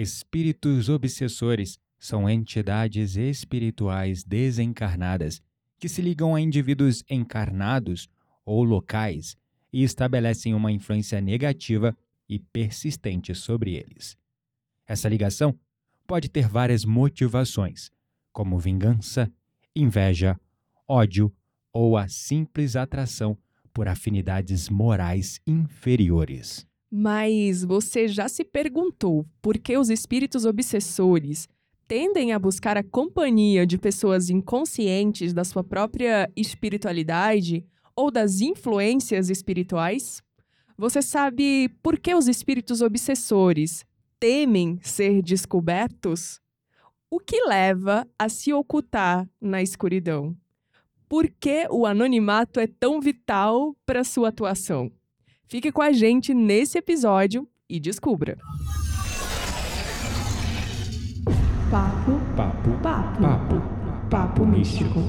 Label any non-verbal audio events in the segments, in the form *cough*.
Espíritos obsessores são entidades espirituais desencarnadas que se ligam a indivíduos encarnados ou locais e estabelecem uma influência negativa e persistente sobre eles. Essa ligação pode ter várias motivações, como vingança, inveja, ódio ou a simples atração por afinidades morais inferiores. Mas você já se perguntou por que os espíritos obsessores tendem a buscar a companhia de pessoas inconscientes da sua própria espiritualidade ou das influências espirituais? Você sabe por que os espíritos obsessores temem ser descobertos? O que leva a se ocultar na escuridão? Por que o anonimato é tão vital para sua atuação? Fique com a gente nesse episódio e descubra. Papo, papo, papo, papo, papo místico.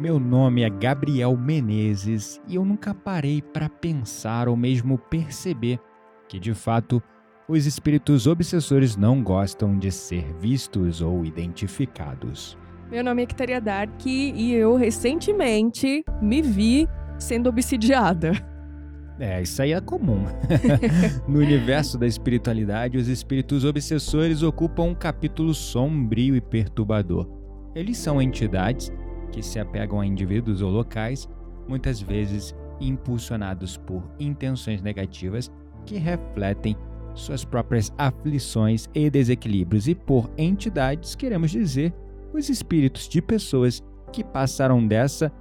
Meu nome é Gabriel Menezes e eu nunca parei para pensar ou mesmo perceber que, de fato, os espíritos obsessores não gostam de ser vistos ou identificados. Meu nome é Kitaria Dark e eu recentemente me vi sendo obsidiada. É, isso aí é comum. *laughs* no universo da espiritualidade, os espíritos obsessores ocupam um capítulo sombrio e perturbador. Eles são entidades que se apegam a indivíduos ou locais, muitas vezes impulsionados por intenções negativas que refletem suas próprias aflições e desequilíbrios, e por entidades, queremos dizer, os espíritos de pessoas que passaram dessa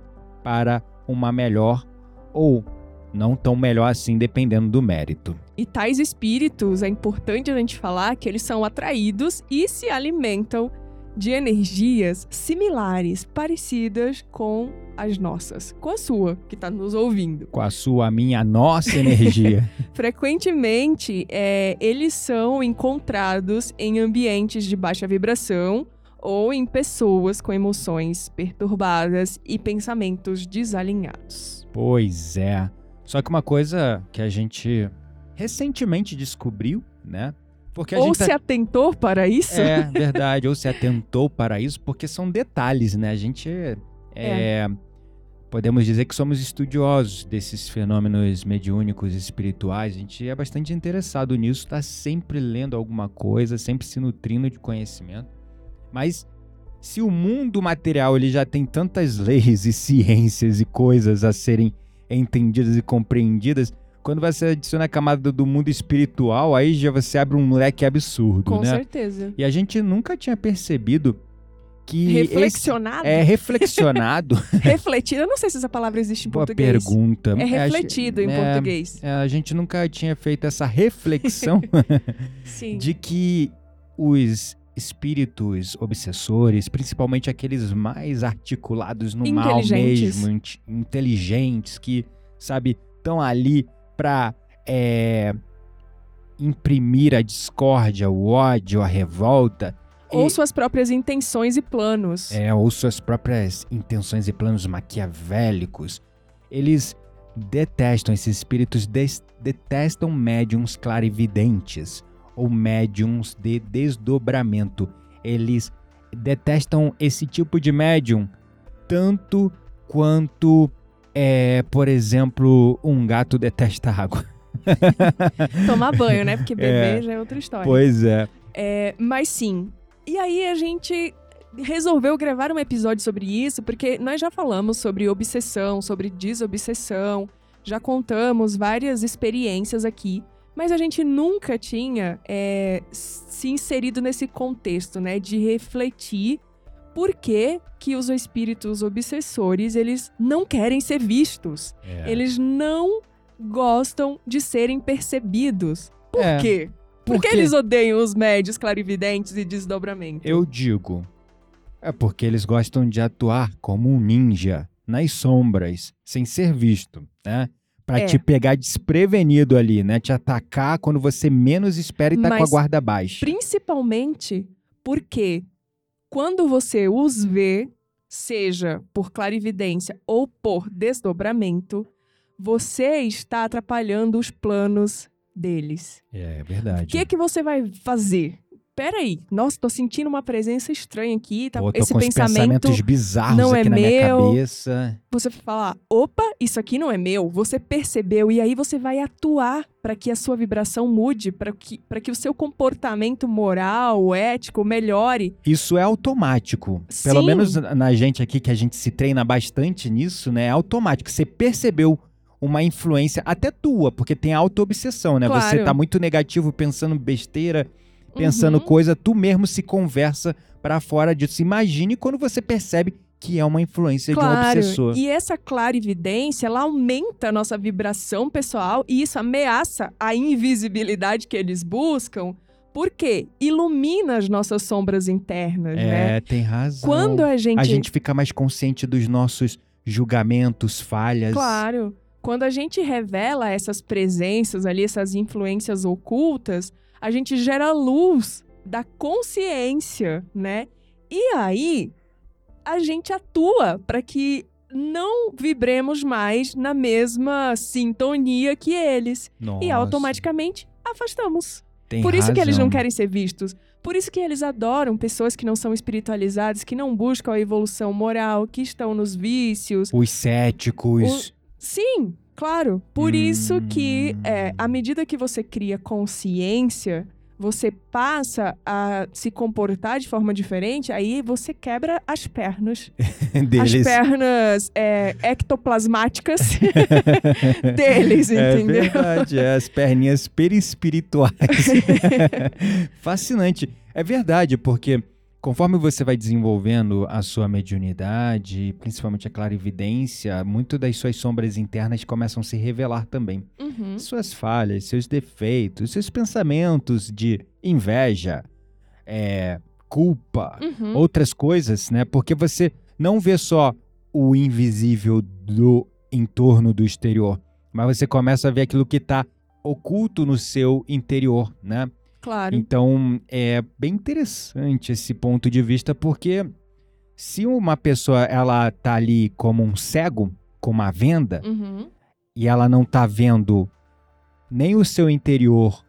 para uma melhor ou não tão melhor assim, dependendo do mérito. E tais espíritos, é importante a gente falar que eles são atraídos e se alimentam de energias similares, parecidas com as nossas, com a sua, que está nos ouvindo. Com a sua, a minha, a nossa energia. *laughs* Frequentemente, é, eles são encontrados em ambientes de baixa vibração ou em pessoas com emoções perturbadas e pensamentos desalinhados. Pois é. Só que uma coisa que a gente recentemente descobriu, né? Porque ou se tá... atentou para isso? É, *laughs* verdade, ou se atentou para isso, porque são detalhes, né? A gente é, é. Podemos dizer que somos estudiosos desses fenômenos mediúnicos espirituais. A gente é bastante interessado nisso, está sempre lendo alguma coisa, sempre se nutrindo de conhecimento. Mas se o mundo material ele já tem tantas *laughs* leis e ciências e coisas a serem entendidas e compreendidas, quando você adiciona a camada do mundo espiritual, aí já você abre um leque absurdo, Com né? Com certeza. E a gente nunca tinha percebido que reflexionado? É reflexionado. *laughs* Refletido? Eu não sei se essa palavra existe em Boa português. pergunta. É refletido é, em português. é, a gente nunca tinha feito essa reflexão *laughs* de que os espíritos obsessores principalmente aqueles mais articulados no mal mesmo inteligentes que sabe estão ali para é, imprimir a discórdia, o ódio, a revolta. Ou e, suas próprias intenções e planos. É, ou suas próprias intenções e planos maquiavélicos. Eles detestam, esses espíritos des, detestam médiums clarividentes ou médiums de desdobramento. Eles detestam esse tipo de médium tanto quanto é, por exemplo, um gato detesta água. *laughs* Tomar banho, né? Porque beber é, já é outra história. Pois é. é. Mas sim. E aí a gente resolveu gravar um episódio sobre isso, porque nós já falamos sobre obsessão, sobre desobsessão, já contamos várias experiências aqui, mas a gente nunca tinha é, se inserido nesse contexto, né? De refletir por que, que os espíritos obsessores eles não querem ser vistos. É. Eles não gostam de serem percebidos. Por é. quê? Por que eles odeiam os médios clarividentes e desdobramentos? Eu digo, É porque eles gostam de atuar como um ninja nas sombras, sem ser visto, né? Pra É. te pegar desprevenido ali, né? Te atacar quando você menos espera e tá com a Mas guarda baixa. Principalmente porque quando você os vê, seja por clarividência ou por desdobramento, você está atrapalhando os planos deles. É O verdade. que que você vai fazer? Peraí, nossa, tô sentindo uma presença estranha aqui, tá? Pô, esse pensamento pensamentos bizarros não é aqui na minha meu. cabeça. você vai falar, opa, isso aqui não é meu. Você percebeu e aí você vai atuar para que a sua vibração mude, para que, pra que o seu comportamento moral, ético melhore. Isso é automático. Pelo Sim. menos na gente aqui, que a gente se treina bastante nisso, né? É automático. Você percebeu uma influência, até tua, porque tem auto-obsessão, né? Você Claro. tá muito negativo, pensando besteira, pensando Uhum. coisa, tu mesmo se conversa pra fora disso. Imagine quando você percebe que é uma influência de um Claro, obsessor. e essa clarividência, ela aumenta a nossa vibração pessoal e isso ameaça a invisibilidade que eles buscam. Por quê? Ilumina as nossas sombras internas, né? É, tem razão. Quando a gente, A gente fica mais consciente dos nossos julgamentos, falhas. Claro. Quando a gente revela essas presenças ali, essas influências ocultas, a gente gera luz da consciência, né? E aí a gente atua para que não vibremos mais na mesma sintonia que eles e Nossa, automaticamente afastamos. tem Por isso que eles não razão. querem ser vistos. Por isso que eles adoram pessoas que não são espiritualizadas, que não buscam a evolução moral, que estão nos vícios, Os céticos. Sim, claro. Por isso que, Hum. é, à medida que você cria consciência, você passa a se comportar de forma diferente, aí você quebra as pernas. *laughs* deles. As pernas é, ectoplasmáticas *laughs* deles, É entendeu? verdade, é, as perninhas perispirituais. *laughs* Fascinante. É verdade, porque conforme você vai desenvolvendo a sua mediunidade, principalmente a clarividência, muito das suas sombras internas começam a se revelar também. Uhum. Suas falhas, seus defeitos, seus pensamentos de inveja, é, culpa, Uhum. outras coisas, né? Porque você não vê só o invisível do entorno do exterior, mas você começa a ver aquilo que está oculto no seu interior, né? Claro. Então é bem interessante esse ponto de vista, porque se uma pessoa ela tá ali como um cego, como uma venda, Uhum. e ela não tá vendo nem o seu interior,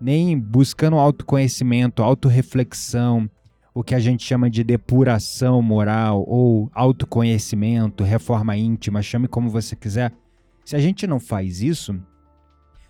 nem buscando autoconhecimento, autorreflexão, o que a gente chama de depuração moral ou autoconhecimento, reforma íntima, chame como você quiser. Se a gente não faz isso,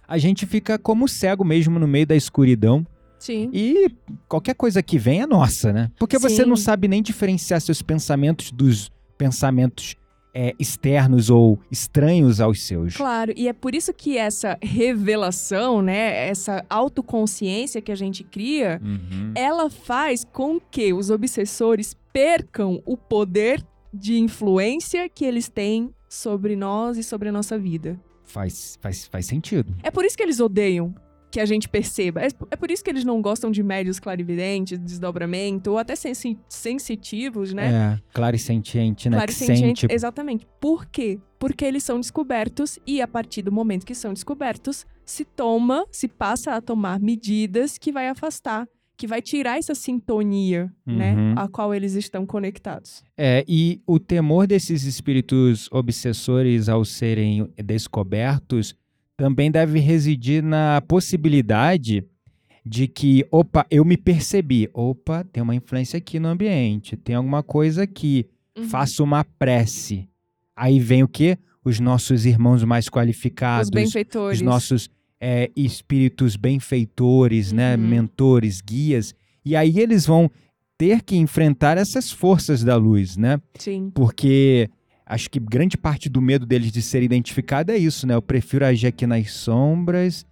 a gente fica como cego mesmo no meio da escuridão Sim. e qualquer coisa que vem é nossa, né? Porque você Sim. não sabe nem diferenciar seus pensamentos dos pensamentos é, externos ou estranhos aos seus. Claro, e é por isso que essa revelação, né, essa autoconsciência que a gente cria, Uhum. ela faz com que os obsessores percam o poder de influência que eles têm sobre nós e sobre a nossa vida. Faz, faz, faz sentido. É por isso que eles odeiam que a gente perceba. É, é por isso que eles não gostam de médios clarividentes, desdobramento, ou até sensi- sensitivos, né? É, clarisentiente, né? Clarisentiente, sente. exatamente. Por quê? Porque eles são descobertos e a partir do momento que são descobertos, se toma, se passa a tomar medidas que vai afastar, que vai tirar essa sintonia, né, Uhum. a qual eles estão conectados. É, e o temor desses espíritos obsessores ao serem descobertos também deve residir na possibilidade de que, opa, eu me percebi. Opa, tem uma influência aqui no ambiente, tem alguma coisa aqui. Uhum. Faço uma prece. Aí vem o quê? Os nossos irmãos mais qualificados, Os benfeitores. os nossos é, espíritos benfeitores, né? Uhum. Mentores, guias. E aí eles vão ter que enfrentar essas forças da luz, né? Sim. Porque acho que grande parte do medo deles de ser identificado é isso, né? Eu prefiro agir aqui nas sombras,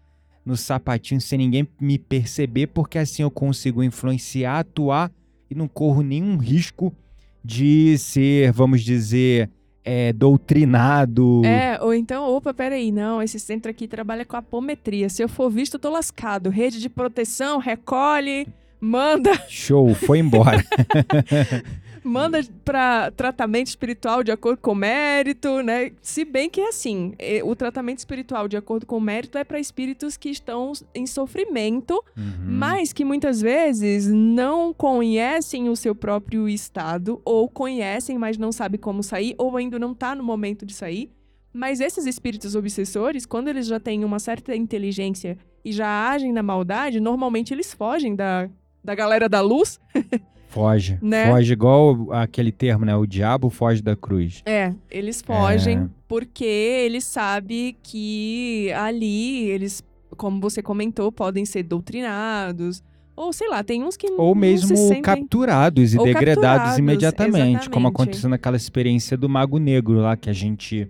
no sapatinho, sem ninguém me perceber, porque assim eu consigo influenciar, atuar e não corro nenhum risco de ser, vamos dizer, é, doutrinado. É, ou então, opa, peraí, não, esse centro aqui trabalha com apometria. Se eu for visto, eu tô lascado. Rede de proteção, recolhe, manda Show, foi embora. *laughs* manda para tratamento espiritual de acordo com o mérito, né? Se bem que é assim, o tratamento espiritual de acordo com o mérito é para espíritos que estão em sofrimento, Uhum. mas que muitas vezes não conhecem o seu próprio estado ou conhecem, mas não sabem como sair ou ainda não tá no momento de sair. Mas esses espíritos obsessores, quando eles já têm uma certa inteligência e já agem na maldade, normalmente eles fogem da, da galera da luz. *laughs* Foge. Né? Foge igual aquele termo, né? O diabo foge da cruz. É, eles fogem É. porque eles sabem que ali eles, como você comentou, podem ser doutrinados. Ou sei lá, tem uns que Ou não mesmo se capturados e Ou degradados capturados, imediatamente, como exatamente. aconteceu naquela experiência do Mago Negro lá que a gente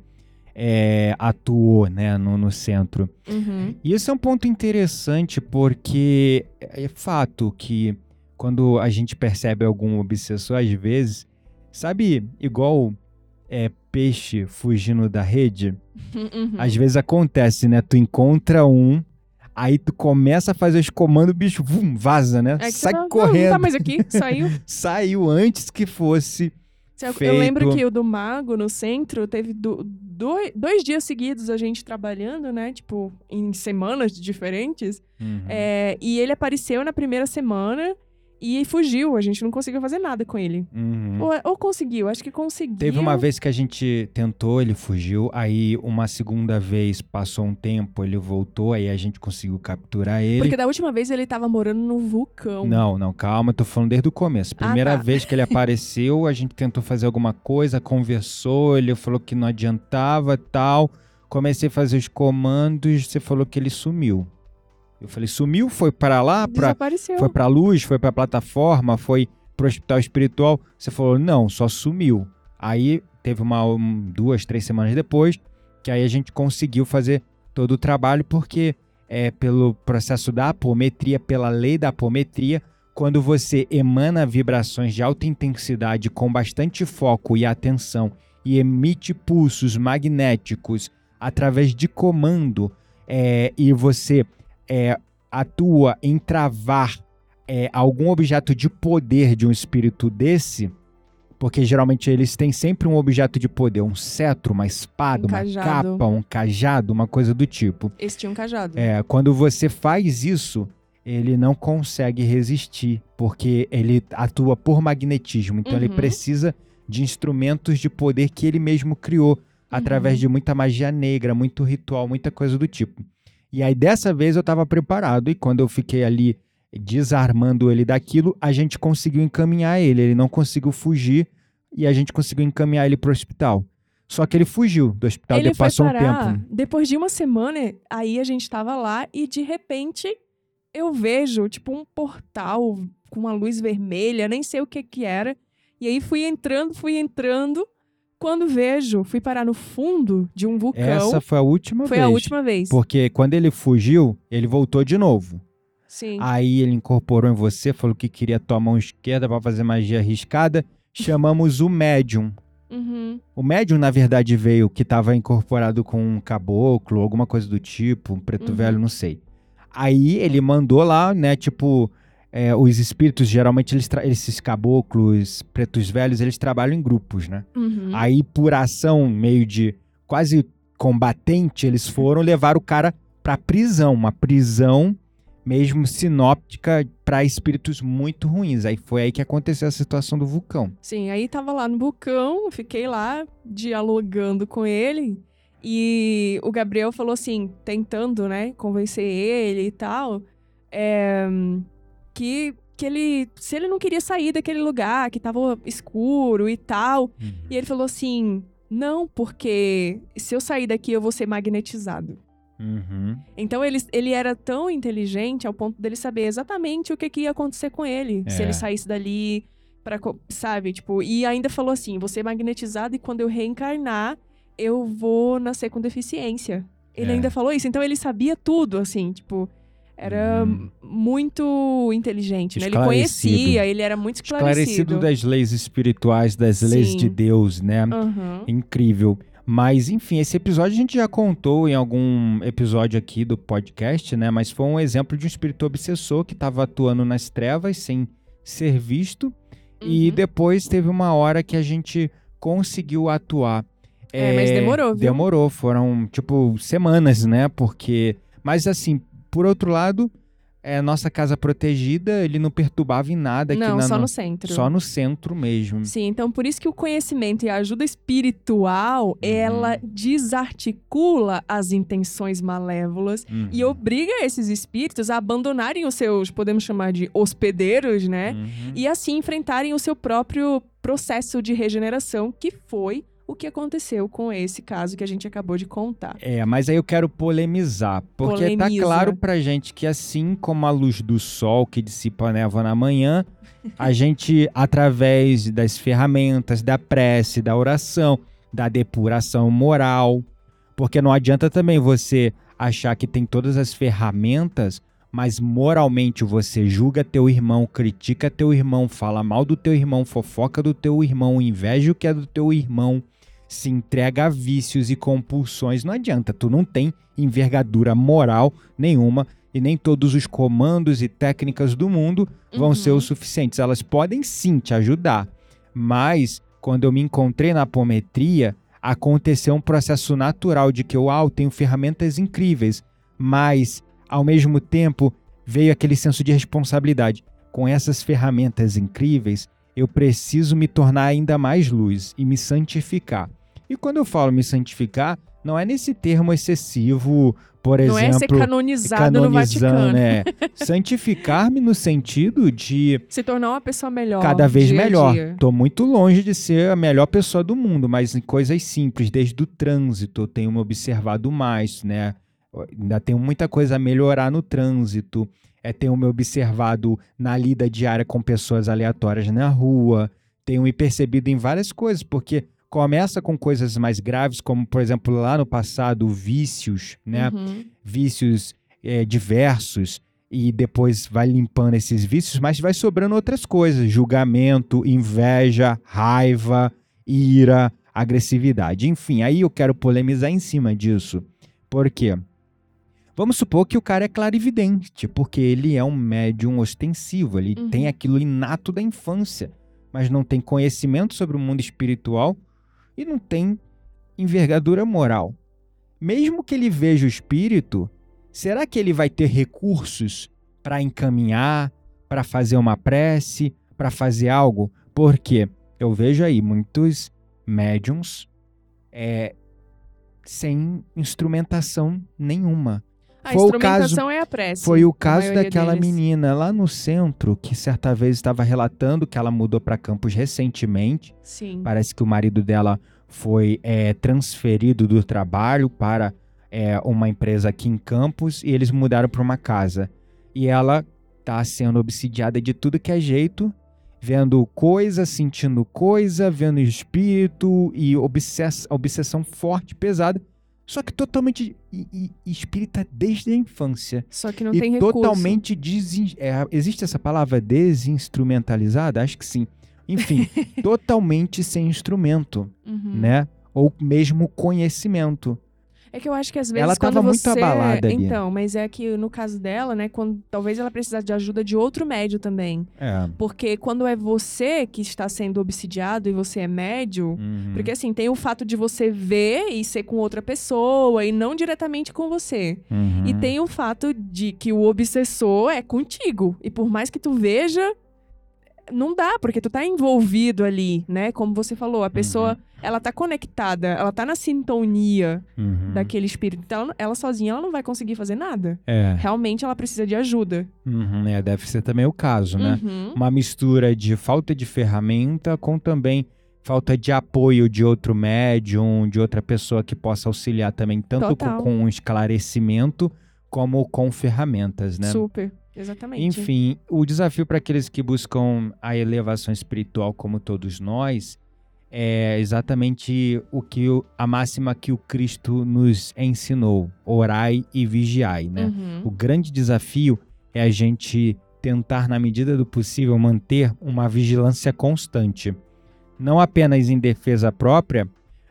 é, atuou, né, no, no centro. Uhum. E esse é um ponto interessante porque é fato que quando a gente percebe algum obsessor, às vezes, sabe, igual é, peixe fugindo da rede, Uhum. às vezes acontece, né? Tu encontra um, aí tu começa a fazer os comandos, o bicho vum, vaza, né? É Sai correndo. Não, tá mais aqui, saiu. *laughs* Saiu antes que fosse. Eu- Feito. Eu lembro que o do Mago no centro teve do- dois, dois dias seguidos a gente trabalhando, né? Tipo, em semanas diferentes. Uhum. É, e ele apareceu na primeira semana e fugiu. A gente não conseguiu fazer nada com ele. Uhum. Ou, ou conseguiu, acho que conseguiu. Teve uma vez que a gente tentou, ele fugiu. Aí, uma segunda vez, passou um tempo, ele voltou. Aí a gente conseguiu capturar ele. Porque da última vez ele tava morando no vulcão. Não, não, calma, tô falando desde o começo. Ah, Primeira tá. vez que ele apareceu, a gente tentou fazer alguma coisa, conversou, ele falou que não adiantava tal. Comecei a fazer os comandos, você falou que ele sumiu. Eu falei, sumiu? Foi para lá? Pra, foi pra luz? Foi pra plataforma? Foi pro hospital espiritual? Você falou, não, só sumiu. Aí teve uma, um, duas, três semanas depois, que aí a gente conseguiu fazer todo o trabalho, porque é pelo processo da apometria, pela lei da apometria, quando você emana vibrações de alta intensidade com bastante foco e atenção e emite pulsos magnéticos através de comando é, e você é, atua em travar é, algum objeto de poder de um espírito desse, porque geralmente eles têm sempre um objeto de poder, um cetro, uma espada, Um uma cajado. capa, um cajado, uma coisa do tipo. Esse tinha um cajado. É, quando você faz isso, ele não consegue resistir, porque ele atua por magnetismo. Então ele Uhum. precisa de instrumentos de poder que ele mesmo criou, através Uhum. de muita magia negra, muito ritual, muita coisa do tipo. E aí dessa vez eu estava preparado, e quando eu fiquei ali desarmando ele daquilo, a gente conseguiu encaminhar ele. Ele não conseguiu fugir e a gente conseguiu encaminhar ele pro hospital. Só que ele fugiu do hospital, ele passou um parar, tempo. depois de uma semana, aí a gente tava lá e de repente eu vejo, tipo, um portal com uma luz vermelha, nem sei o que que era. E aí fui entrando, fui entrando. Quando vejo, fui parar no fundo de um vulcão. Essa foi a última foi vez. a última vez. Porque quando ele fugiu, ele voltou de novo. Sim. Aí ele incorporou em você, falou que queria tua mão esquerda pra fazer magia arriscada. Chamamos o médium. Uhum. O médium, na verdade, veio que estava incorporado com um caboclo, alguma coisa do tipo, um preto Uhum. velho, não sei. Aí ele mandou lá, né, tipo, é, os espíritos, geralmente, eles esses caboclos, pretos velhos, eles trabalham em grupos, né? Uhum. Aí, por ação meio de quase combatente, eles foram levar o cara pra prisão, uma prisão mesmo sinóptica pra espíritos muito ruins. Aí foi aí que aconteceu a situação do vulcão. Sim, aí tava lá no vulcão, fiquei lá dialogando com ele. E o Gabriel falou assim, tentando, né, convencer ele e tal, é, que, que ele, se ele não queria sair daquele lugar, que tava escuro e tal. E ele falou assim: não, porque se eu sair daqui eu vou ser magnetizado. Uhum. Então ele, ele era tão inteligente ao ponto dele saber exatamente o que, que ia acontecer com ele se É. ele saísse dali para sabe, tipo, e ainda falou assim, vou ser magnetizado e quando eu reencarnar, eu vou nascer com deficiência. Ele É. ainda falou isso, então ele sabia tudo, assim, tipo, era Hum. muito inteligente, né? Ele conhecia, ele era muito esclarecido. Esclarecido das leis espirituais, das leis Sim. de Deus, né? Aham. Incrível. Mas, enfim, esse episódio a gente já contou em algum episódio aqui do podcast, né? Mas foi um exemplo de um espírito obsessor que estava atuando nas trevas sem ser visto. Uhum. E depois teve uma hora que a gente conseguiu atuar. É, é mas demorou, viu? Demorou, foram, tipo, semanas, né? Porque. Mas, assim, por outro lado, é nossa casa protegida, ele não perturbava em nada aqui Não, na, só no centro. Só no centro mesmo. Sim, então por isso que o conhecimento e a ajuda espiritual, uhum. ela desarticula as intenções malévolas uhum. e obriga esses espíritos a abandonarem os seus, podemos chamar de hospedeiros, né? Uhum. E assim enfrentarem o seu próprio processo de regeneração, que foi o que aconteceu com esse caso que a gente acabou de contar. É, mas aí eu quero polemizar, porque tá Polemiza. tá claro pra gente que assim como a luz do sol que dissipa a névoa na manhã, a *laughs* gente através das ferramentas da prece, da oração, da depuração moral, porque não adianta também você achar que tem todas as ferramentas, mas moralmente você julga teu irmão, critica teu irmão, fala mal do teu irmão, fofoca do teu irmão, inveja o que é do teu irmão se entrega a vícios e compulsões, não adianta, tu não tem envergadura moral nenhuma e nem todos os comandos e técnicas do mundo vão uhum. ser o suficientes. Elas podem sim te ajudar, mas quando eu me encontrei na apometria, aconteceu um processo natural de que eu, ah, eu tenho ferramentas incríveis, mas ao mesmo tempo veio aquele senso de responsabilidade. Com essas ferramentas incríveis, eu preciso me tornar ainda mais luz e me santificar. E quando eu falo me santificar, não é nesse termo excessivo, por não exemplo. Não é ser canonizado no Vaticano. Né? *laughs* Santificar-me no sentido de. Se tornar uma pessoa melhor. Cada vez dia melhor. Estou muito longe de ser a melhor pessoa do mundo, mas em coisas simples, desde o trânsito, eu tenho me observado mais, né? Ainda tenho muita coisa a melhorar no trânsito. É, tenho me observado na lida diária com pessoas aleatórias na rua. Tenho me percebido em várias coisas, porque começa com coisas mais graves, como, por exemplo, lá no passado, vícios, né? Uhum. Vícios é, diversos, e depois vai limpando esses vícios, mas vai sobrando outras coisas: julgamento, inveja, raiva, ira, agressividade. Enfim, aí eu quero polemizar em cima disso. Por quê? Vamos supor que o cara é clarividente, porque ele é um médium ostensivo, ele uhum. tem aquilo inato da infância, mas não tem conhecimento sobre o mundo espiritual e não tem envergadura moral. Mesmo que ele veja o espírito, será que ele vai ter recursos para encaminhar, para fazer uma prece, para fazer algo? Porque eu vejo aí muitos médiums é, sem instrumentação nenhuma. A foi instrumentação o caso, é a prece. Foi o caso daquela deles. menina lá no centro que certa vez estava relatando que ela mudou para Campos recentemente. Sim. Parece que o marido dela foi é, transferido do trabalho para é, uma empresa aqui em Campos e eles mudaram para uma casa. E ela está sendo obsidiada de tudo que é jeito, vendo coisa, sentindo coisa, vendo espírito e obsess obsessão forte, pesada só que totalmente espírita desde a infância. Só que não e tem totalmente desin... é, existe essa palavra desinstrumentalizada? Acho que sim. Enfim, *laughs* totalmente sem instrumento, uhum. né? Ou mesmo conhecimento. É que eu acho que às vezes ela quando muito você... abalada ali. Então, mas é que no caso dela, né, quando talvez ela precisasse de ajuda de outro médio também. É. Porque quando é você que está sendo obsidiado e você é médio, uhum. porque assim, tem o fato de você ver e ser com outra pessoa e não diretamente com você. Uhum. E tem o fato de que o obsessor é contigo. E por mais que tu veja, não dá, porque tu tá envolvido ali, né? Como você falou, a pessoa, uhum. ela tá conectada, ela tá na sintonia uhum. daquele espírito. Então, ela, ela, sozinha, ela não vai conseguir fazer nada. É. Realmente, ela precisa de ajuda. Uhum, é, deve ser também o caso, né? Uhum. Uma mistura de falta de ferramenta com também falta de apoio de outro médium, de outra pessoa que possa auxiliar também, tanto com, com esclarecimento como com ferramentas, né? Super. Exatamente. Enfim, o desafio para aqueles que buscam a elevação espiritual como todos nós é exatamente o que a máxima que o Cristo nos ensinou: orai e vigiai, né? Uhum. O grande desafio é a gente tentar na medida do possível manter uma vigilância constante, não apenas em defesa própria,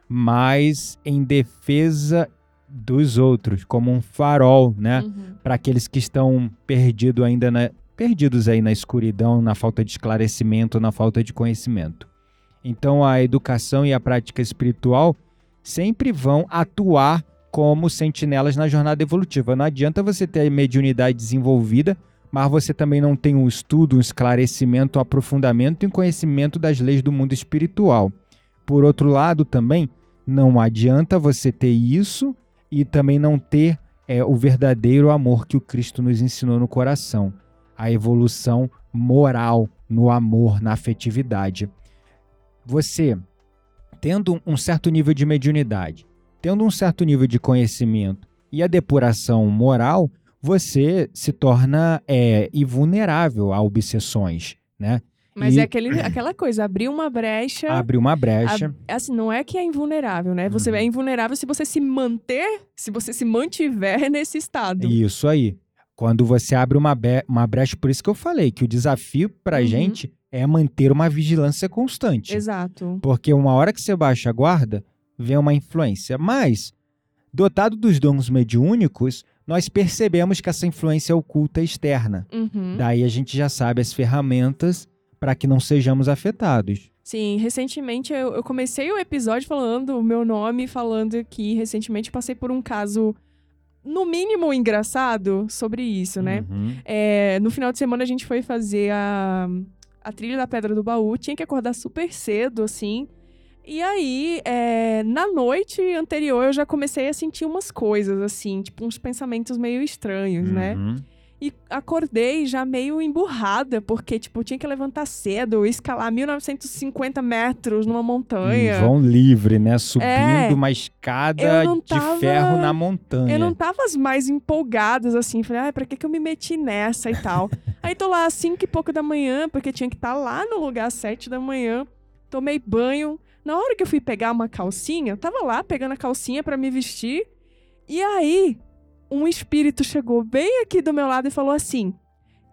mas em defesa dos outros, como um farol, né? Uhum. Para aqueles que estão perdido ainda na, perdidos aí na escuridão, na falta de esclarecimento, na falta de conhecimento. Então a educação e a prática espiritual sempre vão atuar como sentinelas na jornada evolutiva. Não adianta você ter a mediunidade desenvolvida, mas você também não tem um estudo, um esclarecimento, um aprofundamento e um conhecimento das leis do mundo espiritual. Por outro lado, também não adianta você ter isso e também não ter é, o verdadeiro amor que o Cristo nos ensinou no coração, a evolução moral no amor, na afetividade. Você, tendo um certo nível de mediunidade, tendo um certo nível de conhecimento e a depuração moral, você se torna é, invulnerável a obsessões, né? Mas E- é aquele, aquela coisa, abrir uma brecha. Abre uma brecha. a- assim, não é que é invulnerável, né? Você Uhum. é invulnerável se você se manter, se você se mantiver *laughs* nesse estado. Isso aí. Quando você abre uma, uma brecha, por isso que eu falei que o desafio pra Uhum. gente é manter uma vigilância constante. Exato. Porque uma hora que você baixa a guarda, vem uma influência. Mas, dotado dos dons mediúnicos, nós percebemos que essa influência é oculta e externa. Uhum. Daí a gente já sabe as ferramentas para que não sejamos afetados. Sim, recentemente eu, eu comecei o episódio falando o meu nome, falando que recentemente passei por um caso, no mínimo, engraçado sobre isso, né? Uhum. É, no final de semana a gente foi fazer a, a trilha da Pedra do Baú, tinha que acordar super cedo, assim. E aí, é, na noite anterior, eu já comecei a sentir umas coisas, assim, tipo uns pensamentos meio estranhos, né? E acordei já meio emburrada, porque, tipo, tinha que levantar cedo, escalar 1950 metros numa montanha. Em vão livre, né? Subindo É. uma escada não de tava- ferro na montanha. Eu não tava as mais empolgadas, assim. Falei, ai, pra que, que eu me meti nessa e tal? *laughs* Aí tô lá às 5 e pouco da manhã, porque tinha que estar lá no lugar às 7 da manhã. Tomei banho. Na hora que eu fui pegar uma calcinha, eu tava lá pegando a calcinha pra me vestir. E aí, um espírito chegou bem aqui do meu lado e falou assim: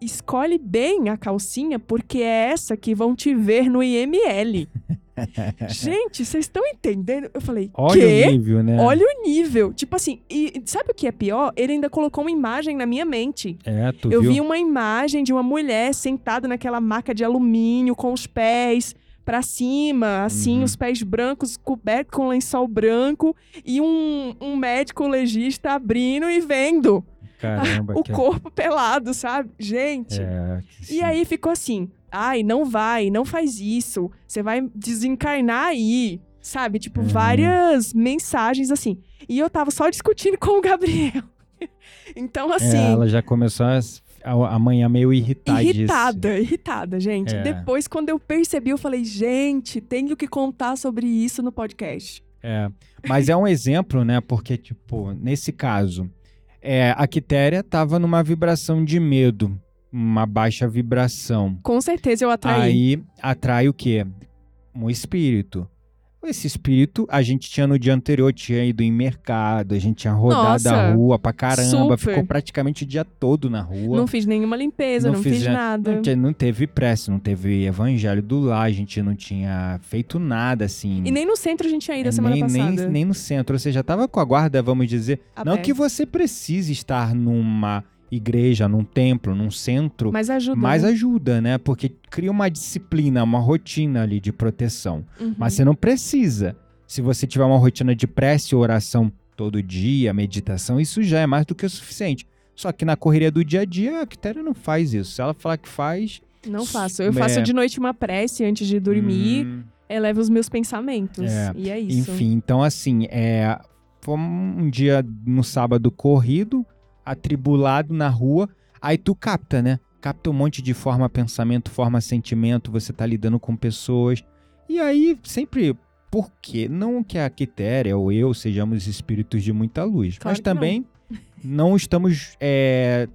escolhe bem a calcinha, porque é essa que vão te ver no IML. *laughs* Gente, vocês estão entendendo? Eu falei, Olha quê? o nível, né? Olha o nível. Tipo assim, e sabe o que é pior? Ele ainda colocou uma imagem na minha mente. É, tu Eu viu? vi uma imagem de uma mulher sentada naquela maca de alumínio com os pés pra cima, assim, Uhum. os pés brancos cobertos com lençol branco e um, um médico legista abrindo e vendo Caramba, *laughs* o que... corpo pelado, sabe? Gente. É, E aí ficou assim: ai, não vai, não faz isso, você vai desencarnar aí. Sabe? Tipo, Uhum. várias mensagens assim. E eu tava só discutindo *laughs* com o Gabriel. então, assim. É, ela já começou a, a, a manhã meio irritadíssima. Irritada, irritada, gente. É. Depois, quando eu percebi, eu falei, gente, tenho que contar sobre isso no podcast. É, mas é um exemplo, né? Porque, tipo, nesse caso, é, a Quitéria tava numa vibração de medo, uma baixa vibração. Com certeza eu atraí. Aí atrai o quê? Um espírito. Esse espírito, a gente tinha no dia anterior, tinha ido em mercado, a gente tinha rodado a Nossa, rua pra caramba, super. ficou praticamente o dia todo na rua. não fiz nenhuma limpeza, Não não, fiz fiz já- nada. Não, não teve prece, não teve evangelho do lar, a gente não tinha feito nada assim. E nem no centro a gente tinha ido É, a semana nem, nem, passada. nem no centro, ou seja, tava com a guarda, vamos dizer. Não que você precise estar numa igreja, num templo, num centro, Mas ajuda. mas né? ajuda, né? Porque cria uma disciplina, uma rotina ali de proteção. Uhum. Mas você não precisa. Se você tiver uma rotina de prece, oração todo dia, meditação, isso já é mais do que o suficiente. Só que na correria do dia a dia, a Quitéria não faz isso. Se ela falar que faz. Não faço. Eu É. faço de noite uma prece antes de dormir, hum, eleva os meus pensamentos. É, E é isso. Enfim, então assim, é, foi um dia no sábado corrido, atribulado na rua, aí tu capta, né? Capta um monte de forma pensamento, forma sentimento, você tá lidando com pessoas. E aí, sempre, por quê? Não que a Quitéria ou eu sejamos espíritos de muita luz, Claro mas que não. também *laughs* não, estamos é,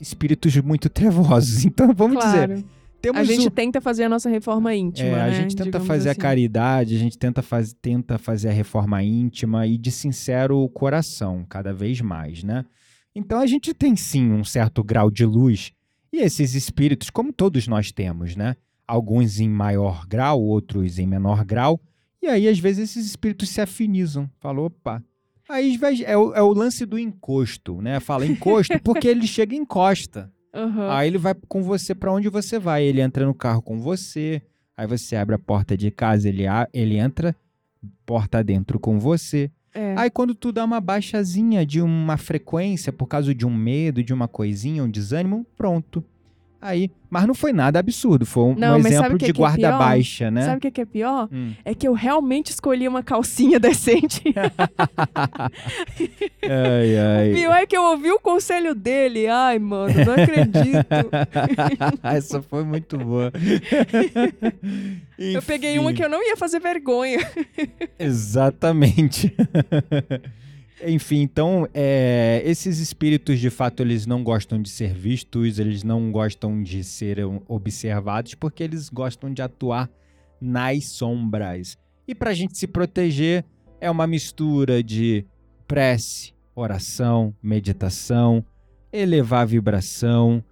espíritos muito trevosos. *laughs* Então, vamos dizer, claro. Temos A gente o- tenta fazer a nossa reforma íntima, é, né? a gente tenta Digamos fazer assim. a caridade, a gente tenta, faz, tenta fazer a reforma íntima e de sincero coração, cada vez mais, né? Então a gente tem sim um certo grau de luz e esses espíritos, como todos nós temos, né? Alguns em maior grau, outros em menor grau, e aí, às vezes, esses espíritos se afinizam. Falou, opa. Aí é o, é o lance do encosto, né? Fala encosto porque ele chega e encosta. Aham. Aí ele vai com você pra onde você vai. Ele entra no carro com você. Aí você abre a porta de casa, ele, a- ele entra porta dentro com você. É. Aí quando tu dá uma baixazinha de uma frequência por causa de um medo, de uma coisinha, um desânimo, pronto. Aí, mas não foi nada absurdo, foi um, um Não, sabe exemplo o que de que é guarda pior? baixa, né? Sabe o que é pior? Hum. É que eu realmente escolhi uma calcinha *laughs* decente. *laughs* ai, ai. Pior é que eu ouvi o conselho dele. Ai, mano, não acredito. *laughs* Essa foi muito boa. eu peguei uma que eu não ia fazer vergonha. Exatamente. Enfim, então, é, esses espíritos, de fato, eles não gostam de ser vistos, eles não gostam de ser um, observados, porque eles gostam de atuar nas sombras. E para a gente se proteger, é uma mistura de prece, oração, meditação, elevar a vibração,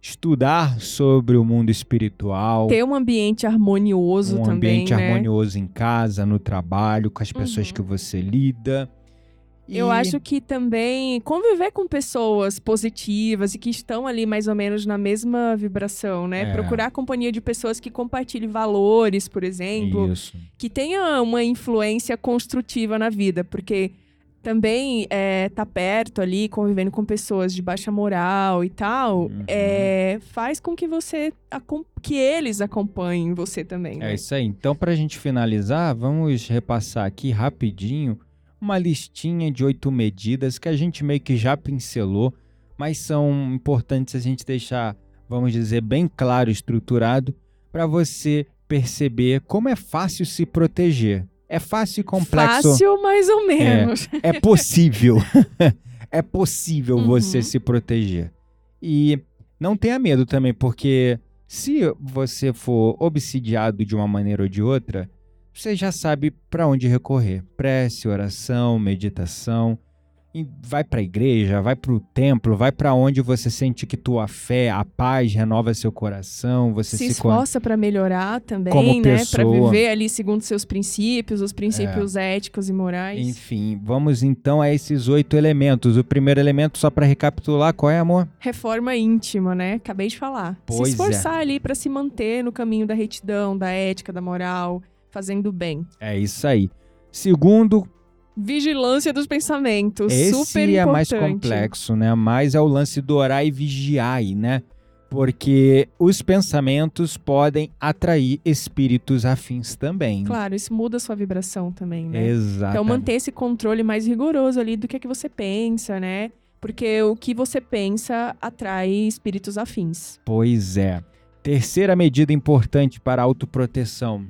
estudar sobre o mundo espiritual Ter um ambiente harmonioso um também, ambiente né? harmonioso em casa, no trabalho, com as pessoas Uhum. que você lida. Eu acho que também conviver com pessoas positivas e que estão ali mais ou menos na mesma vibração, né? É. Procurar a companhia de pessoas que compartilhem valores, por exemplo, Isso. que tenha uma influência construtiva na vida, porque também é, tá perto ali, convivendo com pessoas de baixa moral e tal, Uhum. é, faz com que você que eles acompanhem você também. É Né? isso aí. Então, para a gente finalizar, vamos repassar aqui rapidinho uma listinha de oito medidas que a gente meio que já pincelou, mas são importantes a gente deixar, vamos dizer, bem claro, estruturado, para você perceber como é fácil se proteger. É fácil e complexo. Fácil, mais ou menos. É possível. *laughs* é possível Uhum. você se proteger. E não tenha medo também, porque se você for obsidiado de uma maneira ou de outra, você já sabe para onde recorrer. Prece, oração, meditação. E vai para a igreja, vai para o templo, vai para onde você sente que tua fé, a paz renova seu coração, você se se, con- esforça para melhorar também, Como né? Para viver ali segundo seus princípios, os princípios éticos e morais. Enfim, vamos então a esses oito elementos. O primeiro elemento, só para recapitular, qual é, amor? Reforma íntima, né? Acabei de falar. Pois se é. esforçar ali para se manter no caminho da retidão, da ética, da moral, fazendo bem. É isso aí. Segundo, Vigilância dos pensamentos, esse super é importante. mais complexo, né? Mas é o lance do orar e vigiar, né? Porque os pensamentos podem atrair espíritos afins também. Claro, isso muda a sua vibração também, né? Exato. Então manter esse controle mais rigoroso ali do que é que você pensa, né? Porque o que você pensa atrai espíritos afins. Pois é. Terceira medida importante para a autoproteção.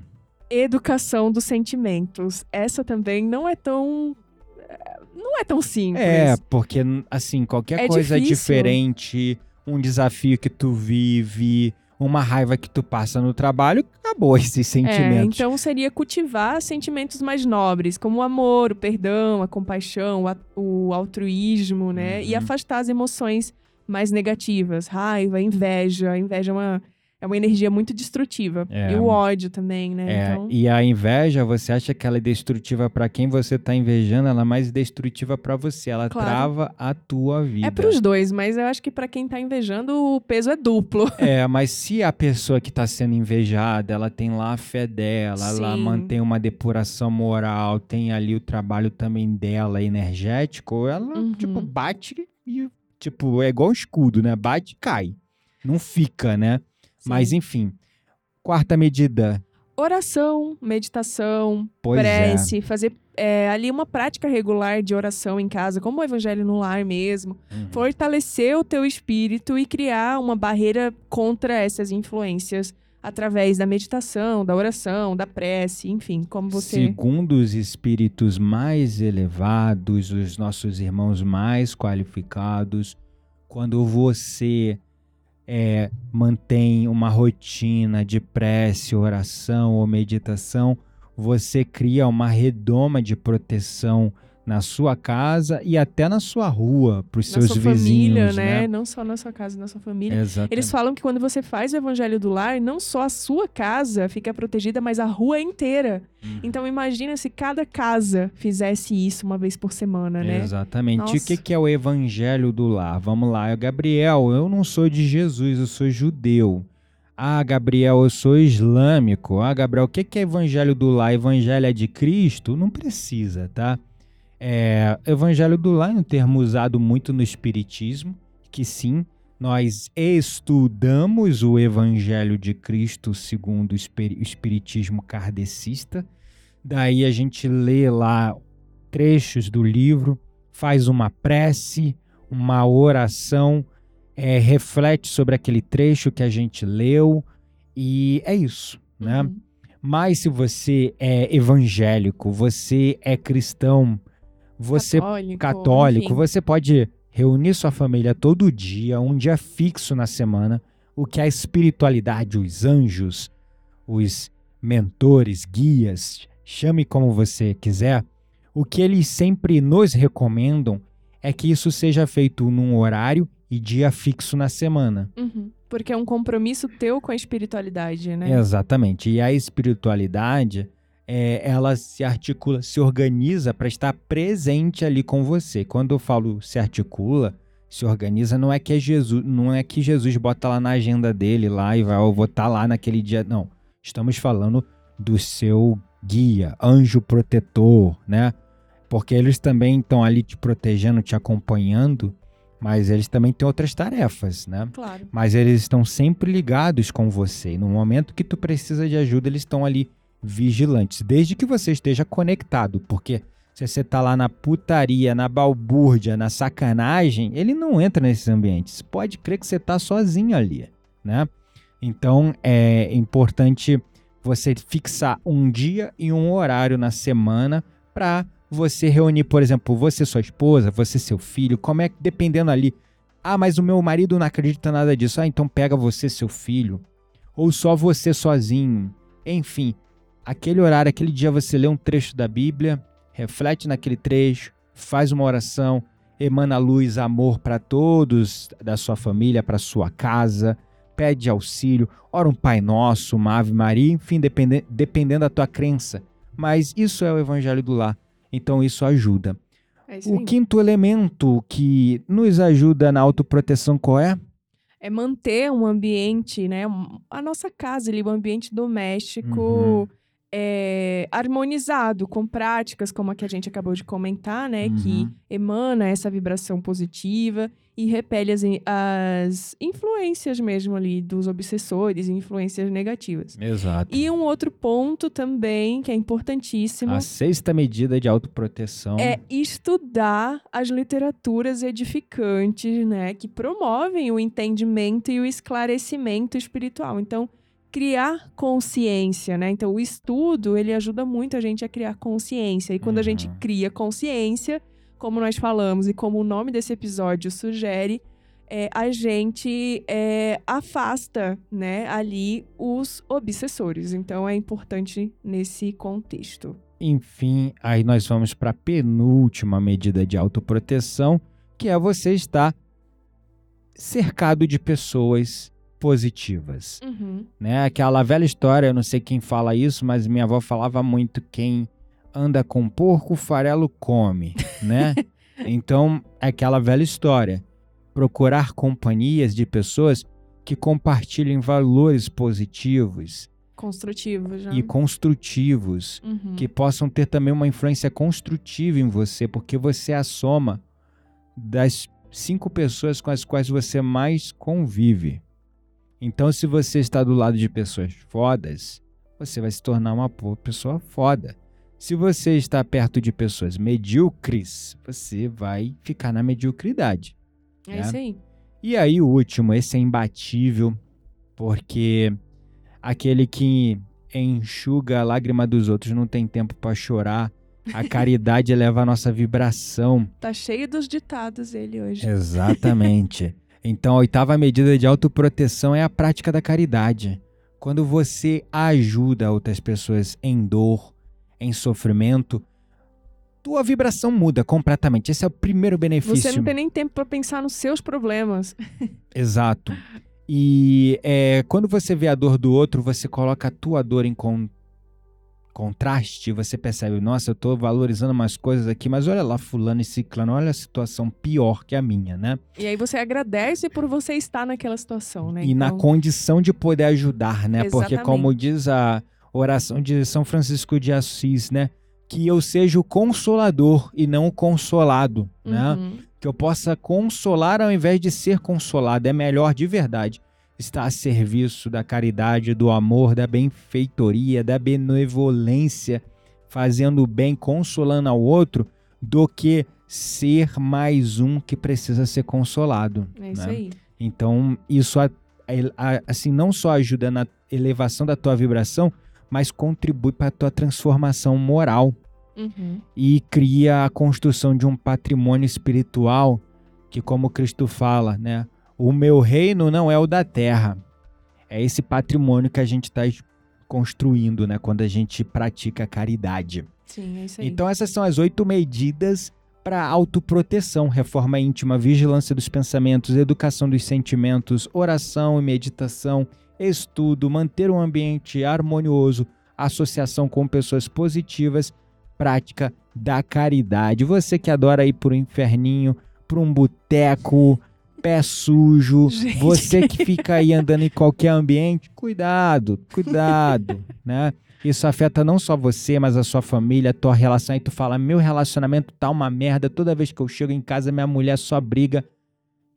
Educação dos sentimentos. Essa também não é tão eh, não é tão simples. É, porque, assim, qualquer É coisa difícil. diferente, um desafio que tu vive, uma raiva que tu passa no trabalho, acabou esses É, sentimentos. então seria cultivar sentimentos mais nobres, como o amor, o perdão, a compaixão, o o altruísmo, né? E Uhum. afastar as emoções mais negativas, raiva, inveja. A inveja é uma, é uma energia muito destrutiva. É. E o ódio também, né? É, então, e a inveja, você acha que ela é destrutiva pra quem você tá invejando, ela é mais destrutiva pra você. Ela Claro. trava a tua vida. é pros dois, mas eu acho que pra quem tá invejando, o peso é duplo. *laughs* É, mas se a pessoa que tá sendo invejada, ela tem lá a fé dela, ela Sim. mantém uma depuração moral, tem ali o trabalho também dela energético, ela, Uhum. tipo, bate e, tipo, é igual um escudo, né? Bate e cai. Não fica, né? Mas, enfim. Quarta medida. Oração, meditação, Pois prece, fazer é, ali uma prática regular de oração em casa, como o evangelho no lar mesmo. é. Uhum. fortalecer o teu espírito e criar uma barreira contra essas influências através da meditação, da oração, da prece, enfim, como você Segundo os espíritos mais elevados, os nossos irmãos mais qualificados, quando você é, mantém uma rotina de prece, oração ou meditação, você cria uma redoma de proteção na sua casa e até na sua rua, para os seus sua vizinhos, família, né? Não só na sua casa, na sua família. Exatamente. Eles falam que quando você faz o evangelho do lar, não só a sua casa fica protegida, mas a rua inteira. Uhum. Então imagina se cada casa fizesse isso uma vez por semana, né? Exatamente. E o Nossa. que, é o evangelho do lar? Vamos lá, Gabriel, eu não sou de Jesus, eu sou judeu. Ah, Gabriel, eu sou islâmico. Ah, Gabriel, o que, que é evangelho do lar? Evangelho é de Cristo? Não precisa, tá? É, evangelho do lar é um termo usado muito no espiritismo, que sim, nós estudamos o evangelho de Cristo segundo o espiri- o espiritismo kardecista. Daí a gente lê lá trechos do livro, faz uma prece, uma oração, é, reflete sobre aquele trecho que a gente leu e é isso, né? Uhum. Mas se você é evangélico, você é cristão, você católico, católico, você pode reunir sua família todo dia, um dia fixo na semana, o que a espiritualidade, os anjos, os mentores, guias, chame como você quiser, o que eles sempre nos recomendam é que isso seja feito num horário e dia fixo na semana. Uhum. Porque é um compromisso teu com a espiritualidade, né? Exatamente. E a espiritualidade, é, ela se articula, se organiza para estar presente ali com você. Quando eu falo se articula, se organiza, não é que é Jesus, não é que Jesus bota lá na agenda dele lá e vai, eu vou estar lá naquele dia. Não. Estamos falando do seu guia, anjo protetor, né? Porque eles também estão ali te protegendo, te acompanhando, mas eles também têm outras tarefas, né? Claro. mas eles estão sempre ligados com você. E no momento que tu precisa de ajuda, eles estão ali vigilantes, desde que você esteja conectado, porque se você tá lá na putaria, na balbúrdia, na sacanagem, ele não entra nesses ambientes. Pode crer que você tá sozinho ali, né? Então é importante você fixar um dia e um horário na semana para você reunir, por exemplo, você sua esposa, você seu filho, como é que dependendo ali ah, mas o meu marido não acredita nada disso. Ah, então pega você, seu filho. Ou só você sozinho. Enfim, aquele horário, aquele dia você lê um trecho da Bíblia, reflete naquele trecho, faz uma oração, emana luz, amor para todos da sua família, para sua casa, pede auxílio, ora um Pai Nosso, uma Ave Maria, enfim, depende, dependendo da tua crença. Mas isso é o Evangelho do Lar. Então isso ajuda. É isso O quinto elemento que nos ajuda na autoproteção qual é? É manter um ambiente, né? A nossa casa ali, um ambiente doméstico Uhum. É, harmonizado, com práticas como a que a gente acabou de comentar, né? Que Uhum. emana essa vibração positiva e repele as, as influências mesmo ali dos obsessores, influências negativas. Exato. E um outro ponto também, que é importantíssimo, A sexta medida de autoproteção. é estudar as literaturas edificantes, né, que promovem o entendimento e o esclarecimento espiritual. Então, criar consciência, né? Então, o estudo, ele ajuda muito a gente a criar consciência. E quando a gente Uhum. cria consciência, como nós falamos e como o nome desse episódio sugere, é, a gente é, afasta, né, ali os obsessores. Então, é importante nesse contexto. Enfim, aí nós vamos para a penúltima medida de autoproteção, que é você estar cercado de pessoas positivas. Uhum. Né? Aquela velha história, eu não sei quem fala isso, mas minha avó falava muito quem anda com porco, farelo come, *laughs* né? então, é aquela velha história. Procurar companhias de pessoas que compartilhem valores positivos Construtivo já. e construtivos, Uhum. que possam ter também uma influência construtiva em você, porque você é a soma das cinco pessoas com as quais você mais convive. Então, se você está do lado de pessoas fodas, você vai se tornar uma pessoa foda. Se você está perto de pessoas medíocres, você vai ficar na mediocridade. É né? isso aí. E aí, o último, esse é imbatível, porque aquele que enxuga a lágrima dos outros não tem tempo para chorar. A *laughs* caridade eleva a nossa vibração. Tá cheio dos ditados ele hoje. Exatamente. *laughs* Então, a oitava medida de autoproteção é a prática da caridade. Quando você ajuda outras pessoas em dor, em sofrimento, tua vibração muda completamente. Esse é o primeiro benefício. Você não tem nem tempo para pensar nos seus problemas. *laughs* Exato. E é, quando você vê a dor do outro, você coloca a tua dor em con contraste, você percebe, nossa, eu tô valorizando umas coisas aqui, mas olha lá, fulano e ciclano, olha a situação pior que a minha, né? E aí você agradece por você estar naquela situação, né? E então... na condição de poder ajudar, né? Exatamente. Porque como diz a oração de São Francisco de Assis, né? Que eu seja o consolador e não o consolado, né? Uhum. Que eu possa consolar ao invés de ser consolado, é melhor de verdade está a serviço da caridade, do amor, da benfeitoria, da benevolência, fazendo o bem, consolando ao outro, do que ser mais um que precisa ser consolado. É isso né? aí. Então, isso assim não só ajuda na elevação da tua vibração, mas contribui para a tua transformação moral Uhum. e cria a construção de um patrimônio espiritual que, como Cristo fala, né, o meu reino não é o da terra. É esse patrimônio que a gente está construindo, né? Quando a gente pratica caridade. Sim, é isso aí. Então, essas são as oito medidas para autoproteção: reforma íntima, vigilância dos pensamentos, educação dos sentimentos, oração e meditação, estudo, manter um ambiente harmonioso, associação com pessoas positivas, prática da caridade. Você que adora ir para o inferninho, para um boteco pé sujo, Gente. você que fica aí andando em qualquer ambiente, cuidado, cuidado, *laughs* né? Isso afeta não só você, mas a sua família, a tua relação. Aí tu fala, meu relacionamento tá uma merda, toda vez que eu chego em casa, minha mulher só briga.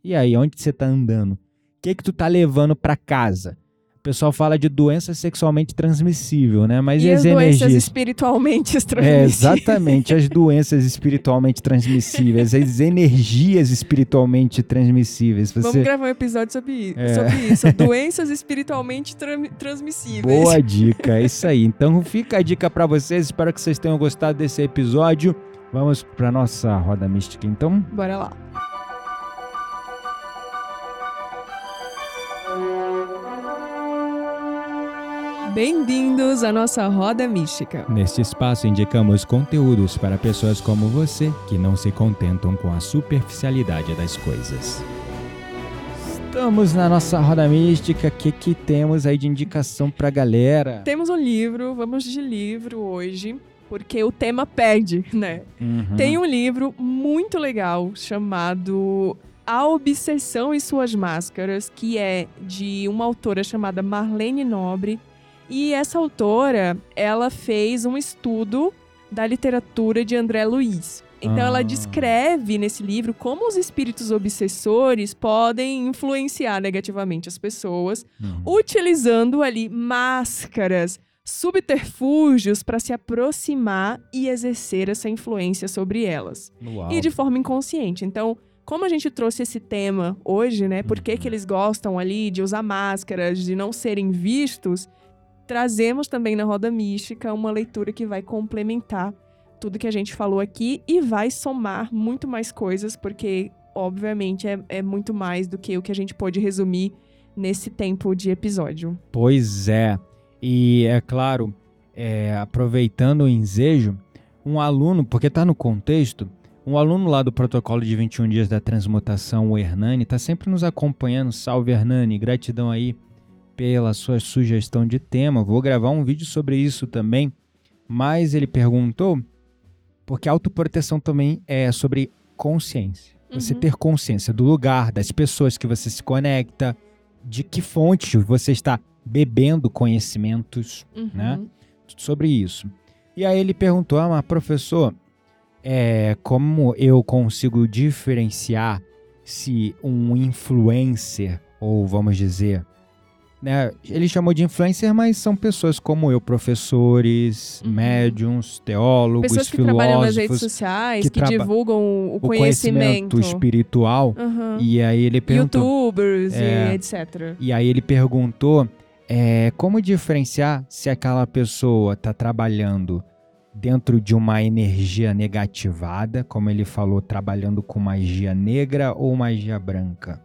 E aí, onde você tá andando? O que que tu tá levando para casa? O pessoal fala de doença sexualmente transmissível, né? Mas e, e as as doenças energias? espiritualmente *laughs* É, transmissíveis. exatamente, as doenças espiritualmente transmissíveis, as energias espiritualmente transmissíveis. Você... Vamos gravar um episódio sobre, É. sobre isso. Doenças espiritualmente tram- transmissíveis. Boa dica, é isso aí. Então fica a dica pra vocês, espero que vocês tenham gostado desse episódio. Vamos pra nossa roda mística, então. Bora lá. Bem-vindos à nossa roda mística. Neste espaço indicamos conteúdos para pessoas como você que não se contentam com a superficialidade das coisas. Estamos na nossa roda mística. O que, que temos aí de indicação pra galera? Temos um livro, vamos de livro hoje, porque o tema pede, né? Uhum. Tem um livro muito legal chamado A Obsessão e Suas Máscaras, que é de uma autora chamada Marlene Nobre. E essa autora, ela fez um estudo da literatura de André Luiz. Então ela Ah. descreve nesse livro como os espíritos obsessores podem influenciar negativamente as pessoas, Uhum. utilizando ali máscaras, subterfúgios para se aproximar e exercer essa influência sobre elas. Uau. E de forma inconsciente. Então, como a gente trouxe esse tema hoje, né? Por que, Uhum. que eles gostam ali de usar máscaras, de não serem vistos? Trazemos também na Roda Mística uma leitura que vai complementar tudo que a gente falou aqui e vai somar muito mais coisas, porque, obviamente, é, é muito mais do que o que a gente pôde resumir nesse tempo de episódio. Pois é. E é claro, é, aproveitando o ensejo, um aluno, porque está no contexto, um aluno lá do protocolo de 21 dias da transmutação, o Hernani, está sempre nos acompanhando. Salve, Hernani. Gratidão aí pela sua sugestão de tema. Vou gravar um vídeo sobre isso também. Mas ele perguntou, porque autoproteção também é sobre consciência. Você Uhum. ter consciência do lugar, das pessoas que você se conecta, de que fonte você está bebendo conhecimentos Uhum. Né? sobre isso. E aí ele perguntou, ah, mas professor, é, como eu consigo diferenciar se um influencer, ou vamos dizer, né, ele chamou de influencer, mas são pessoas como eu, professores, Uhum. médiums, teólogos, Pessoas que trabalham nas redes filósofos, sociais, que que, divulgam o o conhecimento conhecimento. espiritual. Uhum. E aí ele perguntou, Youtubers É. e etc. E aí ele perguntou é, como diferenciar se aquela pessoa está trabalhando dentro de uma energia negativada, como ele falou, trabalhando com magia negra ou magia branca,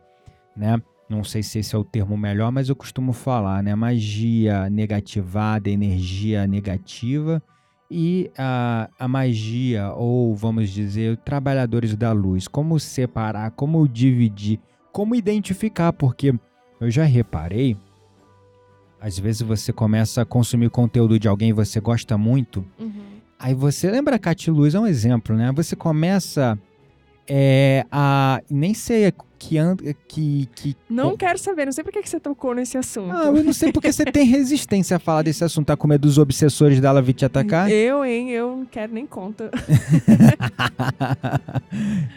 né? Não sei se esse é o termo melhor, mas eu costumo falar, né? Magia negativada, energia negativa e a, a magia, ou vamos dizer, trabalhadores da luz. Como separar, como dividir, como identificar, porque eu já reparei, às vezes você começa a consumir conteúdo de alguém que você gosta muito, Uhum. aí você lembra a Luz, é um exemplo, né? Você começa é, a. Nem sei que. anda- que, que Não quero saber, não sei por que que você tocou nesse assunto. ah, eu não sei porque você tem resistência a falar desse assunto. Tá com medo dos obsessores dela vir te atacar? *laughs* Eu, hein? Eu não quero nem conta. *laughs*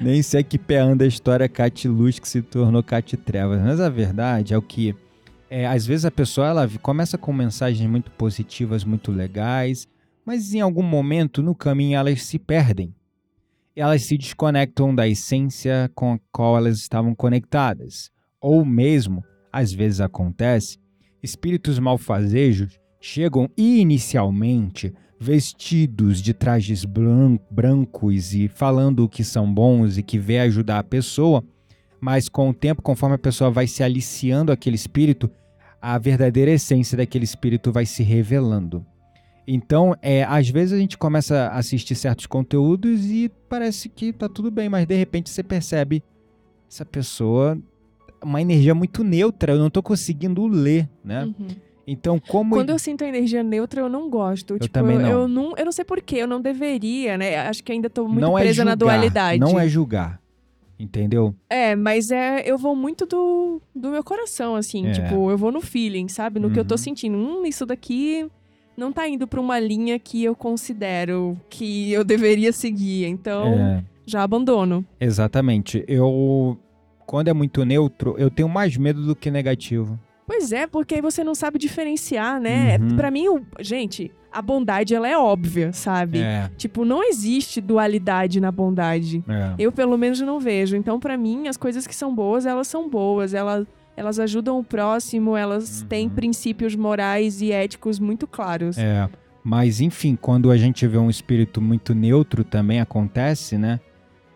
Nem sei que pé anda a história Cat Luz que se tornou Cat Trevas. Mas a verdade é o que. É, às vezes a pessoa ela começa com mensagens muito positivas, muito legais, mas em algum momento no caminho elas se perdem. Elas se desconectam da essência com a qual elas estavam conectadas. Ou mesmo, às vezes acontece, espíritos malfazejos chegam inicialmente vestidos de trajes bran- brancos e falando que são bons e que vê ajudar a pessoa, mas com o tempo, conforme a pessoa vai se aliciando àquele espírito, a verdadeira essência daquele espírito vai se revelando. Então, é, às vezes a gente começa a assistir certos conteúdos e parece que tá tudo bem, mas de repente você percebe essa pessoa uma energia muito neutra, eu não tô conseguindo ler, né? Uhum. Então, como Quando eu sinto a energia neutra, eu não gosto. tipo, também eu, não. Eu não. Eu não sei porquê, eu não deveria, né? Acho que ainda tô muito não é presa julgar, na dualidade. Não é julgar. Entendeu? É, mas é, eu vou muito do, do meu coração, assim. É. Tipo, eu vou no feeling, sabe? No que eu tô Uhum. sentindo. Hum, isso daqui não tá indo pra uma linha que eu considero que eu deveria seguir. Então, É, já abandono. exatamente. Eu quando é muito neutro, eu tenho mais medo do que negativo. Pois é, porque aí você não sabe diferenciar, né? Uhum. Pra mim, gente, a bondade, ela é óbvia, sabe? É, Tipo, não existe dualidade na bondade. é. Eu, pelo menos, não vejo. Então, pra mim, as coisas que são boas, elas são boas. Elas, elas ajudam o próximo, elas Uhum. têm princípios morais e éticos muito claros. É, mas enfim, quando a gente vê um espírito muito neutro também acontece, né?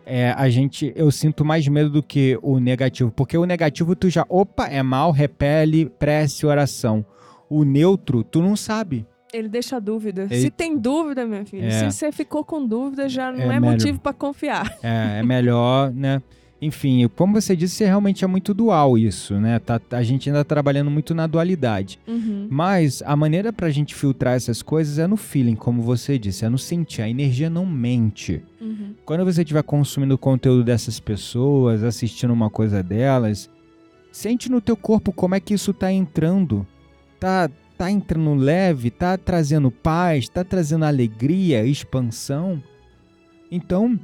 É, a gente, eu sinto mais medo do que o negativo, porque o negativo tu já, opa, é mal, repele, prece, oração. O neutro, tu não sabe. Ele deixa dúvida. Ele- Se tem dúvida, minha filha, É. se você ficou com dúvida, já não É é, melhor- motivo pra confiar. É, é melhor, né? *laughs* Enfim, como você disse, realmente é muito dual isso, né? Tá, a gente ainda tá trabalhando muito na dualidade. Uhum. Mas a maneira pra gente filtrar essas coisas é no feeling, como você disse, é no sentir. A energia não mente. Uhum. Quando você estiver consumindo o conteúdo dessas pessoas, assistindo uma coisa delas, sente no teu corpo como é que isso tá entrando. Tá, tá entrando leve, tá trazendo paz, tá trazendo alegria, expansão. Então,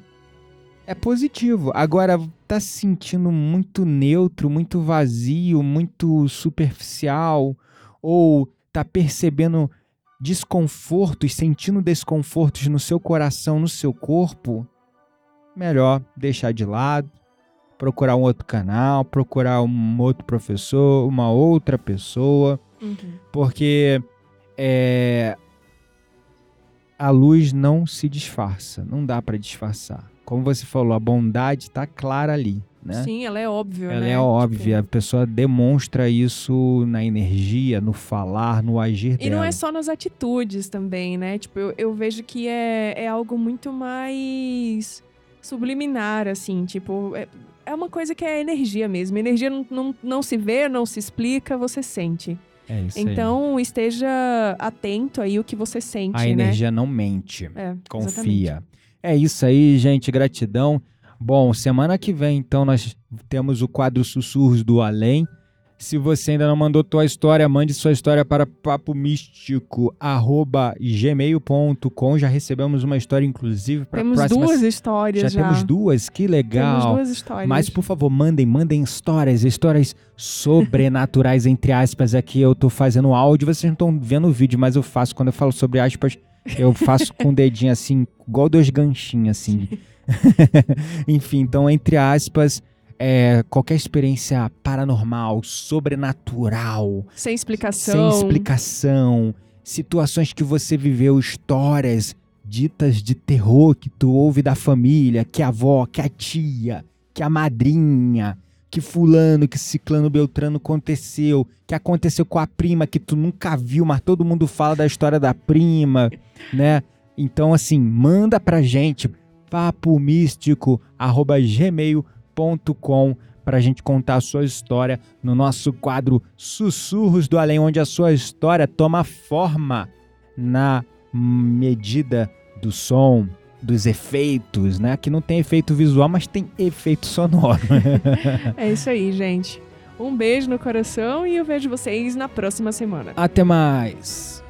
é positivo. Agora, tá se sentindo muito neutro, muito vazio, muito superficial, ou tá percebendo desconfortos, sentindo desconfortos no seu coração, no seu corpo, melhor deixar de lado, procurar um outro canal, procurar um outro professor, uma outra pessoa, Uhum. porque é, a luz não se disfarça, não dá para disfarçar. Como você falou, a bondade está clara ali, né? Sim, ela é óbvia, Ela né? é óbvia, Tipo, a pessoa demonstra isso na energia, no falar, no agir E dela. não é só nas atitudes também, né? Tipo, eu, eu vejo que é, é algo muito mais subliminar, assim. Tipo, é, é uma coisa que é energia mesmo. Energia não, não, não se vê, não se explica, você sente. É isso aí. Então, esteja atento aí o que você sente, a né? energia não mente. É, Confia. É isso aí, gente. Gratidão. Bom, semana que vem, então, nós temos o quadro Sussurros do Além. Se você ainda não mandou tua história, mande sua história para papomístico.gmail.com. Já recebemos uma história, inclusive, para Temos próxima... duas histórias Já, já. temos duas, que legal. Temos duas histórias. Mas, por favor, mandem, mandem histórias, histórias sobrenaturais, entre aspas. Aqui eu tô fazendo áudio, vocês não estão vendo o vídeo, mas eu faço, quando eu falo sobre aspas, eu faço com o dedinho assim, igual dois ganchinhos, assim. *laughs* *laughs* Enfim, então, entre aspas, é, qualquer experiência paranormal, sobrenatural, Sem explicação. sem explicação, situações que você viveu, histórias ditas de terror que tu ouve da família, que a avó, que a tia, que a madrinha, que fulano, que ciclano beltrano aconteceu, que aconteceu com a prima que tu nunca viu, mas todo mundo fala da história da prima, *laughs* né? Então, assim, manda pra gente papomístico@gmail.com para a gente contar a sua história no nosso quadro Sussurros do Além, onde a sua história toma forma na medida do som, dos efeitos, né? Que não tem efeito visual, mas tem efeito sonoro. *laughs* é isso aí, gente. Um beijo no coração e eu vejo vocês na próxima semana. Até mais!